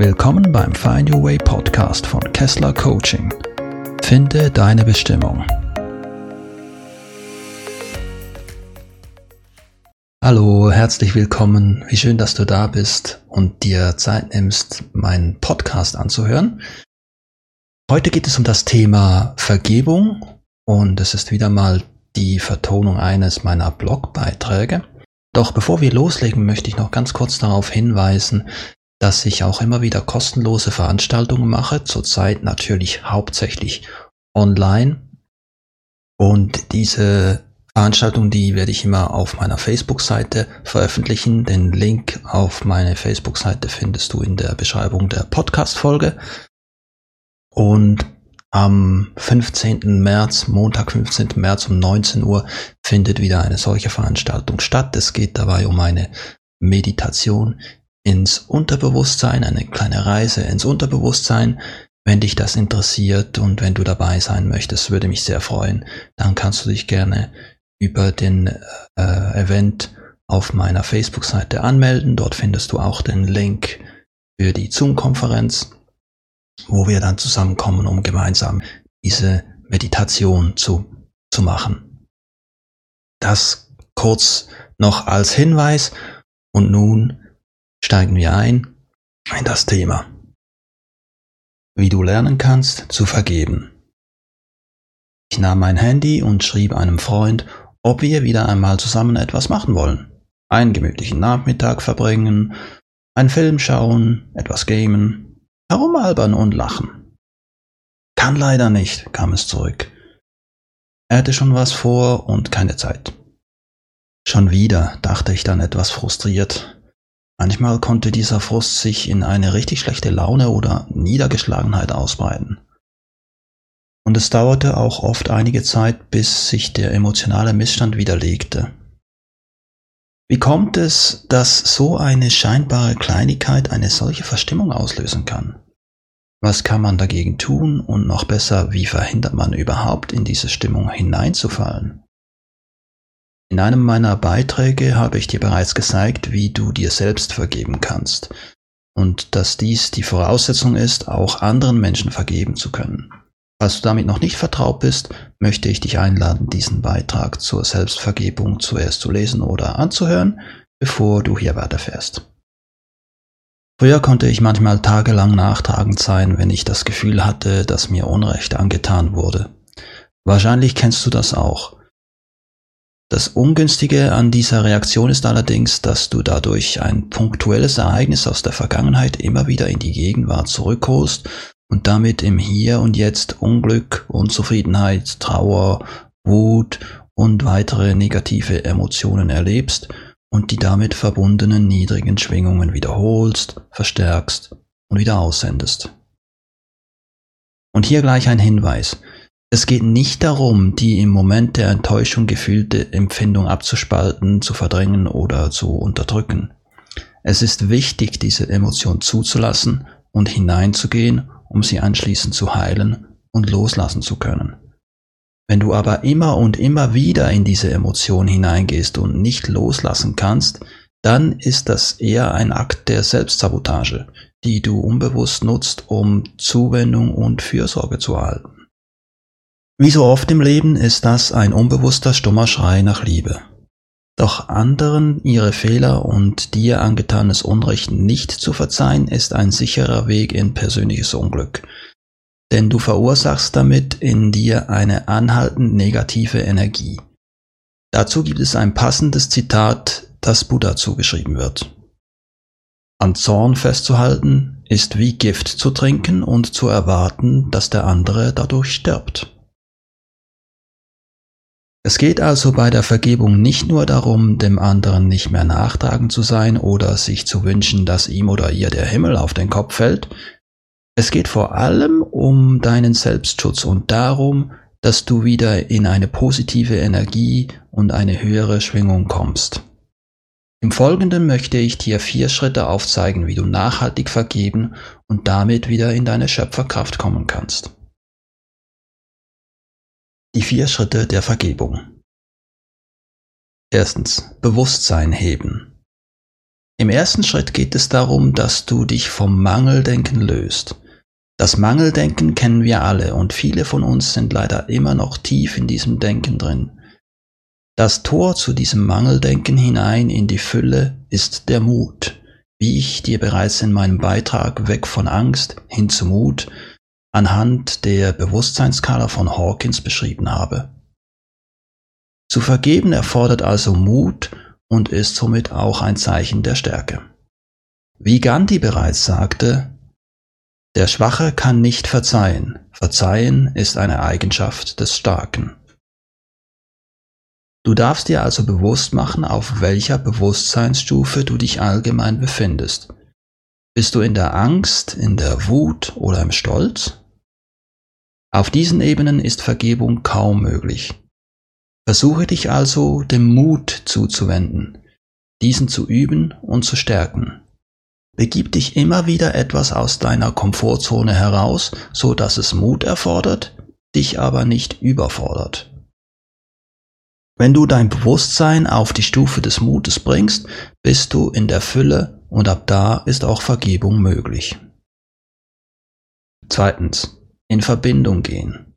Willkommen beim Find Your Way Podcast von Kessler Coaching. Finde deine Bestimmung. Hallo, herzlich willkommen. Wie schön, dass du da bist und dir Zeit nimmst, meinen Podcast anzuhören. Heute geht es um das Thema Vergebung und es ist wieder mal die Vertonung eines meiner Blogbeiträge. Doch bevor wir loslegen, möchte ich noch ganz kurz darauf hinweisen, dass ich auch immer wieder kostenlose Veranstaltungen mache, zurzeit natürlich hauptsächlich online. Und diese Veranstaltung, die werde ich immer auf meiner Facebook-Seite veröffentlichen. Den Link auf meine Facebook-Seite findest du in der Beschreibung der Podcast-Folge. Und am 15. März, Montag 15. März um 19 Uhr findet wieder eine solche Veranstaltung statt. Es geht dabei um eine Meditation ins Unterbewusstsein, eine kleine Reise ins Unterbewusstsein. Wenn dich das interessiert und wenn du dabei sein möchtest, würde mich sehr freuen. Dann kannst du dich gerne über den äh, Event auf meiner Facebook-Seite anmelden. Dort findest du auch den Link für die Zoom-Konferenz wo wir dann zusammenkommen, um gemeinsam diese Meditation zu, zu machen. Das kurz noch als Hinweis und nun steigen wir ein in das Thema. Wie du lernen kannst zu vergeben. Ich nahm mein Handy und schrieb einem Freund, ob wir wieder einmal zusammen etwas machen wollen. Einen gemütlichen Nachmittag verbringen, einen Film schauen, etwas gamen, Herumalbern und lachen. Kann leider nicht, kam es zurück. Er hatte schon was vor und keine Zeit. Schon wieder, dachte ich dann etwas frustriert. Manchmal konnte dieser Frust sich in eine richtig schlechte Laune oder Niedergeschlagenheit ausbreiten. Und es dauerte auch oft einige Zeit, bis sich der emotionale Missstand widerlegte. Wie kommt es, dass so eine scheinbare Kleinigkeit eine solche Verstimmung auslösen kann? Was kann man dagegen tun und noch besser, wie verhindert man überhaupt in diese Stimmung hineinzufallen? In einem meiner Beiträge habe ich dir bereits gezeigt, wie du dir selbst vergeben kannst und dass dies die Voraussetzung ist, auch anderen Menschen vergeben zu können. Falls du damit noch nicht vertraut bist, möchte ich dich einladen, diesen Beitrag zur Selbstvergebung zuerst zu lesen oder anzuhören, bevor du hier weiterfährst. Früher konnte ich manchmal tagelang nachtragend sein, wenn ich das Gefühl hatte, dass mir Unrecht angetan wurde. Wahrscheinlich kennst du das auch. Das Ungünstige an dieser Reaktion ist allerdings, dass du dadurch ein punktuelles Ereignis aus der Vergangenheit immer wieder in die Gegenwart zurückholst und damit im Hier und Jetzt Unglück, Unzufriedenheit, Trauer, Wut und weitere negative Emotionen erlebst und die damit verbundenen niedrigen Schwingungen wiederholst, verstärkst und wieder aussendest. Und hier gleich ein Hinweis. Es geht nicht darum, die im Moment der Enttäuschung gefühlte Empfindung abzuspalten, zu verdrängen oder zu unterdrücken. Es ist wichtig, diese Emotion zuzulassen und hineinzugehen um sie anschließend zu heilen und loslassen zu können. Wenn du aber immer und immer wieder in diese Emotion hineingehst und nicht loslassen kannst, dann ist das eher ein Akt der Selbstsabotage, die du unbewusst nutzt, um Zuwendung und Fürsorge zu erhalten. Wie so oft im Leben ist das ein unbewusster stummer Schrei nach Liebe. Doch anderen ihre Fehler und dir angetanes Unrecht nicht zu verzeihen, ist ein sicherer Weg in persönliches Unglück. Denn du verursachst damit in dir eine anhaltend negative Energie. Dazu gibt es ein passendes Zitat, das Buddha zugeschrieben wird. An Zorn festzuhalten ist wie Gift zu trinken und zu erwarten, dass der andere dadurch stirbt. Es geht also bei der Vergebung nicht nur darum, dem anderen nicht mehr nachtragend zu sein oder sich zu wünschen, dass ihm oder ihr der Himmel auf den Kopf fällt. Es geht vor allem um deinen Selbstschutz und darum, dass du wieder in eine positive Energie und eine höhere Schwingung kommst. Im Folgenden möchte ich dir vier Schritte aufzeigen, wie du nachhaltig vergeben und damit wieder in deine Schöpferkraft kommen kannst. Die vier Schritte der Vergebung. Erstens Bewusstsein heben. Im ersten Schritt geht es darum, dass du dich vom Mangeldenken löst. Das Mangeldenken kennen wir alle und viele von uns sind leider immer noch tief in diesem Denken drin. Das Tor zu diesem Mangeldenken hinein in die Fülle ist der Mut, wie ich dir bereits in meinem Beitrag Weg von Angst hin zu Mut anhand der Bewusstseinskala von Hawkins beschrieben habe. Zu vergeben erfordert also Mut und ist somit auch ein Zeichen der Stärke. Wie Gandhi bereits sagte, der Schwache kann nicht verzeihen, verzeihen ist eine Eigenschaft des Starken. Du darfst dir also bewusst machen, auf welcher Bewusstseinsstufe du dich allgemein befindest. Bist du in der Angst, in der Wut oder im Stolz? Auf diesen Ebenen ist Vergebung kaum möglich. Versuche dich also dem Mut zuzuwenden, diesen zu üben und zu stärken. Begib dich immer wieder etwas aus deiner Komfortzone heraus, so dass es Mut erfordert, dich aber nicht überfordert. Wenn du dein Bewusstsein auf die Stufe des Mutes bringst, bist du in der Fülle und ab da ist auch Vergebung möglich. Zweitens, in Verbindung gehen.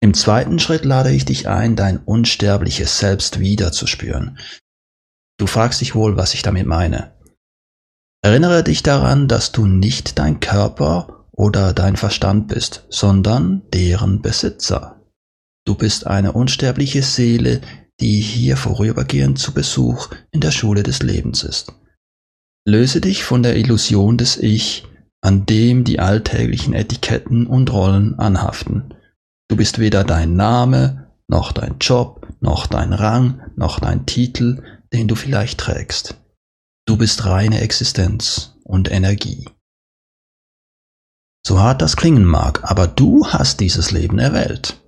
Im zweiten Schritt lade ich dich ein, dein unsterbliches Selbst wiederzuspüren. Du fragst dich wohl, was ich damit meine. Erinnere dich daran, dass du nicht dein Körper oder dein Verstand bist, sondern deren Besitzer. Du bist eine unsterbliche Seele, die hier vorübergehend zu Besuch in der Schule des Lebens ist. Löse dich von der Illusion des Ich, an dem die alltäglichen Etiketten und Rollen anhaften. Du bist weder dein Name, noch dein Job, noch dein Rang, noch dein Titel, den du vielleicht trägst. Du bist reine Existenz und Energie. So hart das klingen mag, aber du hast dieses Leben erwählt.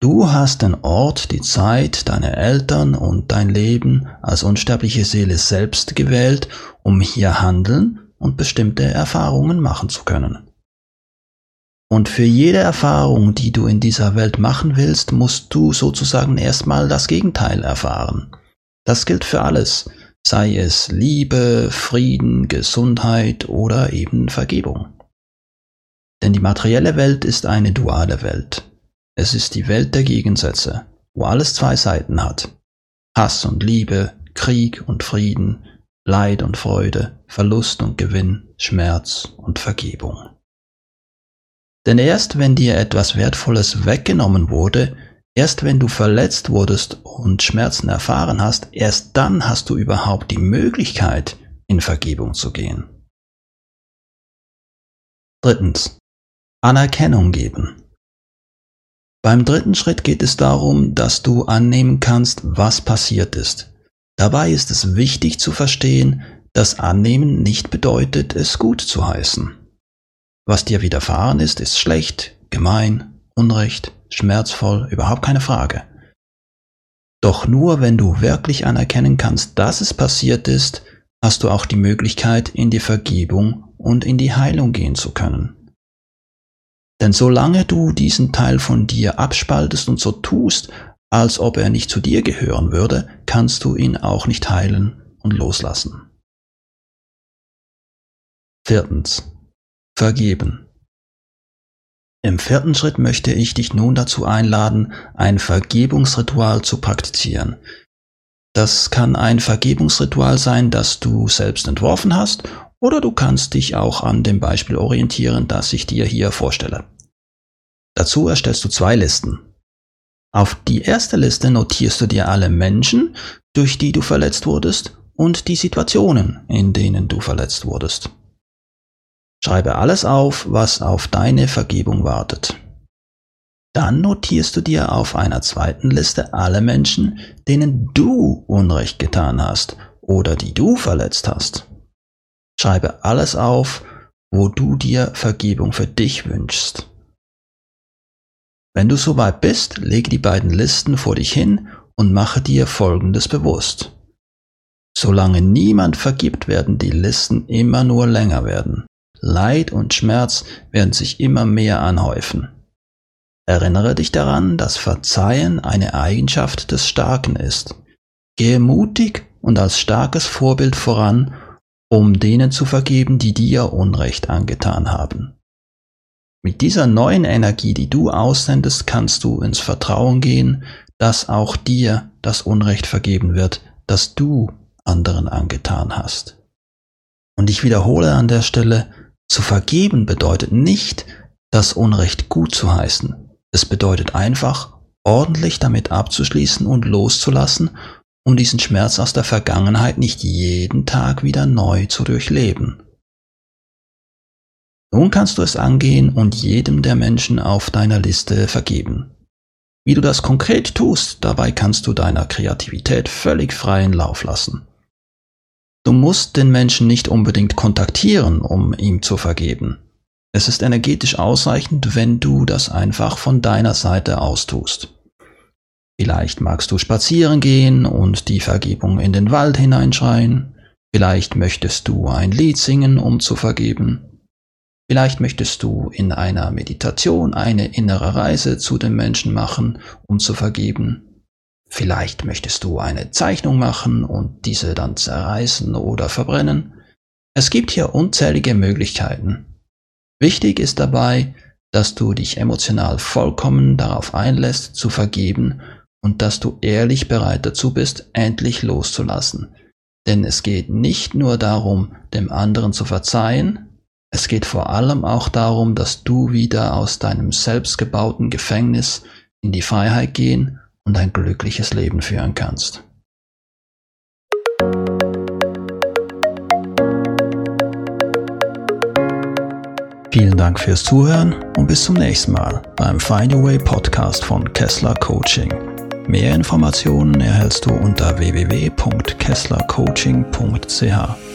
Du hast den Ort, die Zeit, deine Eltern und dein Leben als unsterbliche Seele selbst gewählt, um hier handeln und bestimmte Erfahrungen machen zu können. Und für jede Erfahrung, die du in dieser Welt machen willst, musst du sozusagen erstmal das Gegenteil erfahren. Das gilt für alles, sei es Liebe, Frieden, Gesundheit oder eben Vergebung. Denn die materielle Welt ist eine duale Welt. Es ist die Welt der Gegensätze, wo alles zwei Seiten hat. Hass und Liebe, Krieg und Frieden, Leid und Freude, Verlust und Gewinn, Schmerz und Vergebung. Denn erst wenn dir etwas Wertvolles weggenommen wurde, erst wenn du verletzt wurdest und Schmerzen erfahren hast, erst dann hast du überhaupt die Möglichkeit, in Vergebung zu gehen. Drittens. Anerkennung geben. Beim dritten Schritt geht es darum, dass du annehmen kannst, was passiert ist. Dabei ist es wichtig zu verstehen, dass Annehmen nicht bedeutet, es gut zu heißen. Was dir widerfahren ist, ist schlecht, gemein, unrecht, schmerzvoll, überhaupt keine Frage. Doch nur wenn du wirklich anerkennen kannst, dass es passiert ist, hast du auch die Möglichkeit, in die Vergebung und in die Heilung gehen zu können. Denn solange du diesen Teil von dir abspaltest und so tust, als ob er nicht zu dir gehören würde, kannst du ihn auch nicht heilen und loslassen. Viertens vergeben. Im vierten Schritt möchte ich dich nun dazu einladen, ein Vergebungsritual zu praktizieren. Das kann ein Vergebungsritual sein, das du selbst entworfen hast, oder du kannst dich auch an dem Beispiel orientieren, das ich dir hier vorstelle. Dazu erstellst du zwei Listen. Auf die erste Liste notierst du dir alle Menschen, durch die du verletzt wurdest, und die Situationen, in denen du verletzt wurdest. Schreibe alles auf, was auf deine Vergebung wartet. Dann notierst du dir auf einer zweiten Liste alle Menschen, denen du Unrecht getan hast oder die du verletzt hast. Schreibe alles auf, wo du dir Vergebung für dich wünschst. Wenn du soweit bist, lege die beiden Listen vor dich hin und mache dir Folgendes bewusst. Solange niemand vergibt, werden die Listen immer nur länger werden. Leid und Schmerz werden sich immer mehr anhäufen. Erinnere dich daran, dass Verzeihen eine Eigenschaft des Starken ist. Gehe mutig und als starkes Vorbild voran, um denen zu vergeben, die dir Unrecht angetan haben. Mit dieser neuen Energie, die du aussendest, kannst du ins Vertrauen gehen, dass auch dir das Unrecht vergeben wird, das du anderen angetan hast. Und ich wiederhole an der Stelle, zu vergeben bedeutet nicht, das Unrecht gut zu heißen. Es bedeutet einfach, ordentlich damit abzuschließen und loszulassen, um diesen Schmerz aus der Vergangenheit nicht jeden Tag wieder neu zu durchleben. Nun kannst du es angehen und jedem der Menschen auf deiner Liste vergeben. Wie du das konkret tust, dabei kannst du deiner Kreativität völlig freien Lauf lassen. Du musst den Menschen nicht unbedingt kontaktieren, um ihm zu vergeben. Es ist energetisch ausreichend, wenn du das einfach von deiner Seite aus tust. Vielleicht magst du spazieren gehen und die Vergebung in den Wald hineinschreien. Vielleicht möchtest du ein Lied singen, um zu vergeben. Vielleicht möchtest du in einer Meditation eine innere Reise zu den Menschen machen, um zu vergeben. Vielleicht möchtest du eine Zeichnung machen und diese dann zerreißen oder verbrennen. Es gibt hier unzählige Möglichkeiten. Wichtig ist dabei, dass du dich emotional vollkommen darauf einlässt, zu vergeben und dass du ehrlich bereit dazu bist, endlich loszulassen. Denn es geht nicht nur darum, dem anderen zu verzeihen, es geht vor allem auch darum, dass du wieder aus deinem selbstgebauten Gefängnis in die Freiheit gehen und ein glückliches Leben führen kannst. Vielen Dank fürs Zuhören und bis zum nächsten Mal beim Find Your Way Podcast von Kessler Coaching. Mehr Informationen erhältst du unter www.kesslercoaching.ch.